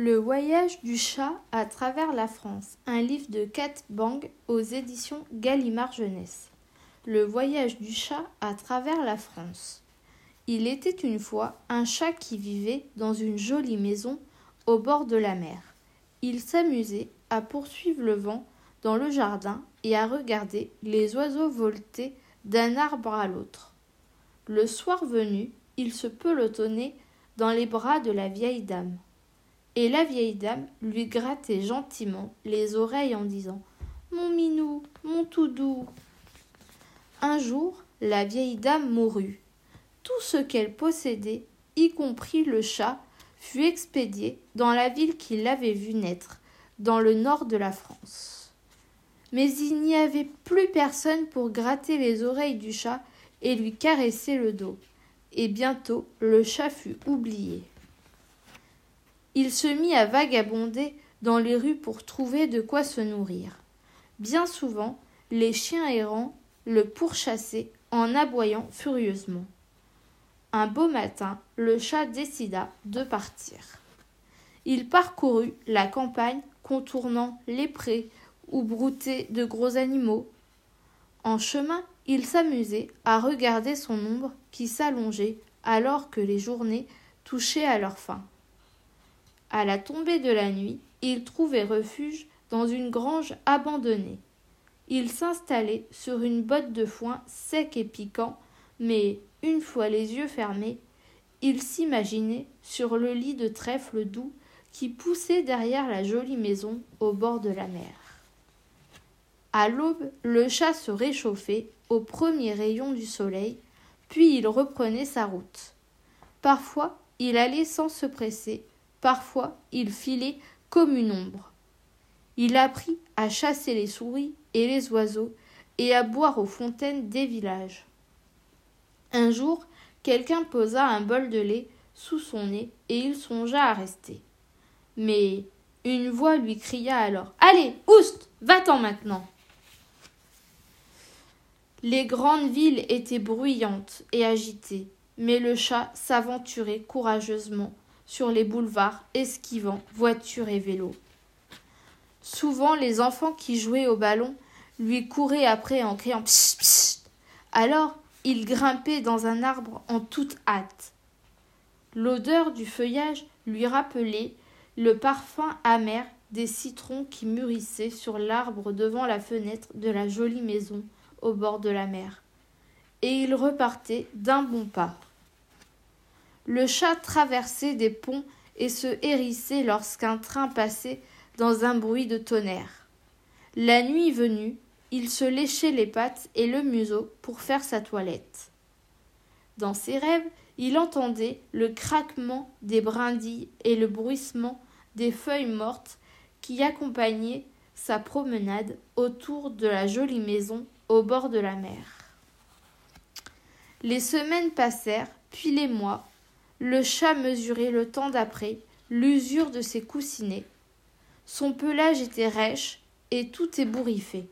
Le voyage du chat à travers la France, un livre de Kate Bang aux éditions Gallimard Jeunesse. Le voyage du chat à travers la France. Il était une fois un chat qui vivait dans une jolie maison au bord de la mer. Il s'amusait à poursuivre le vent dans le jardin et à regarder les oiseaux volter d'un arbre à l'autre. Le soir venu, il se pelotonnait dans les bras de la vieille dame et la vieille dame lui grattait gentiment les oreilles en disant Mon minou, mon tout doux. Un jour, la vieille dame mourut. Tout ce qu'elle possédait, y compris le chat, fut expédié dans la ville qui l'avait vu naître, dans le nord de la France. Mais il n'y avait plus personne pour gratter les oreilles du chat et lui caresser le dos. Et bientôt le chat fut oublié il se mit à vagabonder dans les rues pour trouver de quoi se nourrir. Bien souvent, les chiens errants le pourchassaient en aboyant furieusement. Un beau matin, le chat décida de partir. Il parcourut la campagne, contournant les prés où broutaient de gros animaux. En chemin, il s'amusait à regarder son ombre qui s'allongeait alors que les journées touchaient à leur fin. À la tombée de la nuit, il trouvait refuge dans une grange abandonnée. Il s'installait sur une botte de foin sec et piquant, mais, une fois les yeux fermés, il s'imaginait sur le lit de trèfle doux qui poussait derrière la jolie maison au bord de la mer. À l'aube, le chat se réchauffait au premier rayon du soleil, puis il reprenait sa route. Parfois, il allait sans se presser, Parfois, il filait comme une ombre. Il apprit à chasser les souris et les oiseaux et à boire aux fontaines des villages. Un jour, quelqu'un posa un bol de lait sous son nez et il songea à rester. Mais une voix lui cria alors Allez, oust, va-t'en maintenant. Les grandes villes étaient bruyantes et agitées, mais le chat s'aventurait courageusement sur les boulevards, esquivant voitures et vélos. Souvent, les enfants qui jouaient au ballon lui couraient après en criant psst, psst. Alors, il grimpait dans un arbre en toute hâte. L'odeur du feuillage lui rappelait le parfum amer des citrons qui mûrissaient sur l'arbre devant la fenêtre de la jolie maison au bord de la mer. Et il repartait d'un bon pas. Le chat traversait des ponts et se hérissait lorsqu'un train passait dans un bruit de tonnerre. La nuit venue, il se léchait les pattes et le museau pour faire sa toilette. Dans ses rêves, il entendait le craquement des brindilles et le bruissement des feuilles mortes qui accompagnaient sa promenade autour de la jolie maison au bord de la mer. Les semaines passèrent, puis les mois, le chat mesurait le temps d'après l'usure de ses coussinets. Son pelage était rêche et tout ébouriffé.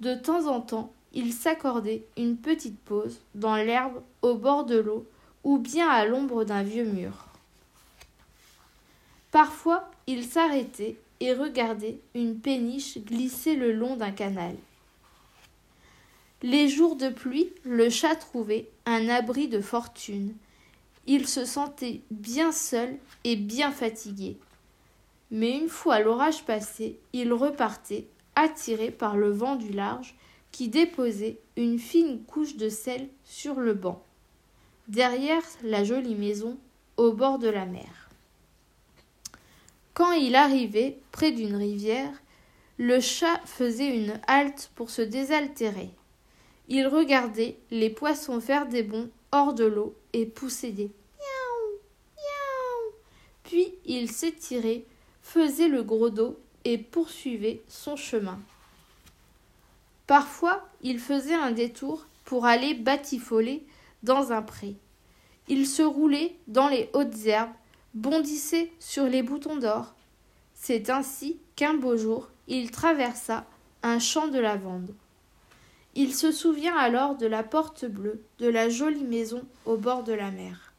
De temps en temps, il s'accordait une petite pause dans l'herbe au bord de l'eau ou bien à l'ombre d'un vieux mur. Parfois, il s'arrêtait et regardait une péniche glisser le long d'un canal. Les jours de pluie, le chat trouvait un abri de fortune il se sentait bien seul et bien fatigué. Mais une fois l'orage passé, il repartait, attiré par le vent du large, qui déposait une fine couche de sel sur le banc, derrière la jolie maison, au bord de la mer. Quand il arrivait près d'une rivière, le chat faisait une halte pour se désaltérer. Il regardait les poissons faire des bonds hors de l'eau et des miaou, miaou. Puis il s'étirait, faisait le gros dos et poursuivait son chemin. Parfois, il faisait un détour pour aller batifoler dans un pré. Il se roulait dans les hautes herbes, bondissait sur les boutons d'or. C'est ainsi qu'un beau jour, il traversa un champ de lavande. Il se souvient alors de la porte bleue de la jolie maison au bord de la mer.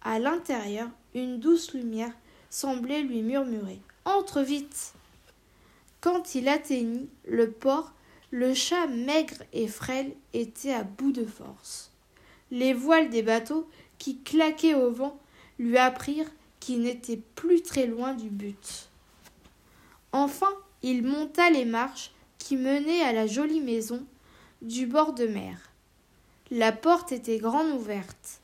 À l'intérieur, une douce lumière semblait lui murmurer Entre vite Quand il atteignit le port, le chat maigre et frêle était à bout de force. Les voiles des bateaux, qui claquaient au vent, lui apprirent qu'il n'était plus très loin du but. Enfin, il monta les marches qui menaient à la jolie maison du bord de mer. La porte était grande ouverte.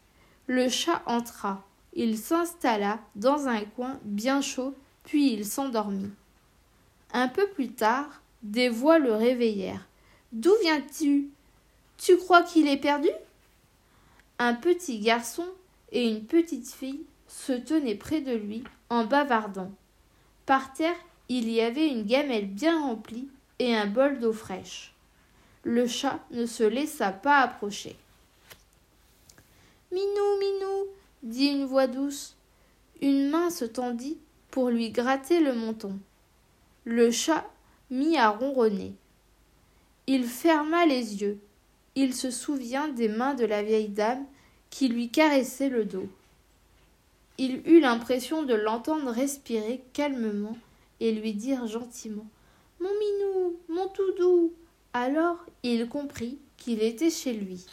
Le chat entra. Il s'installa dans un coin bien chaud, puis il s'endormit. Un peu plus tard, des voix le réveillèrent. D'où viens-tu? Tu crois qu'il est perdu? Un petit garçon et une petite fille se tenaient près de lui en bavardant. Par terre, il y avait une gamelle bien remplie et un bol d'eau fraîche. Le chat ne se laissa pas approcher. Minou, Minou, dit une voix douce. Une main se tendit pour lui gratter le menton. Le chat mit à ronronner. Il ferma les yeux. Il se souvient des mains de la vieille dame qui lui caressait le dos. Il eut l'impression de l'entendre respirer calmement et lui dire gentiment Mon minou, mon tout doux. Alors il comprit qu'il était chez lui.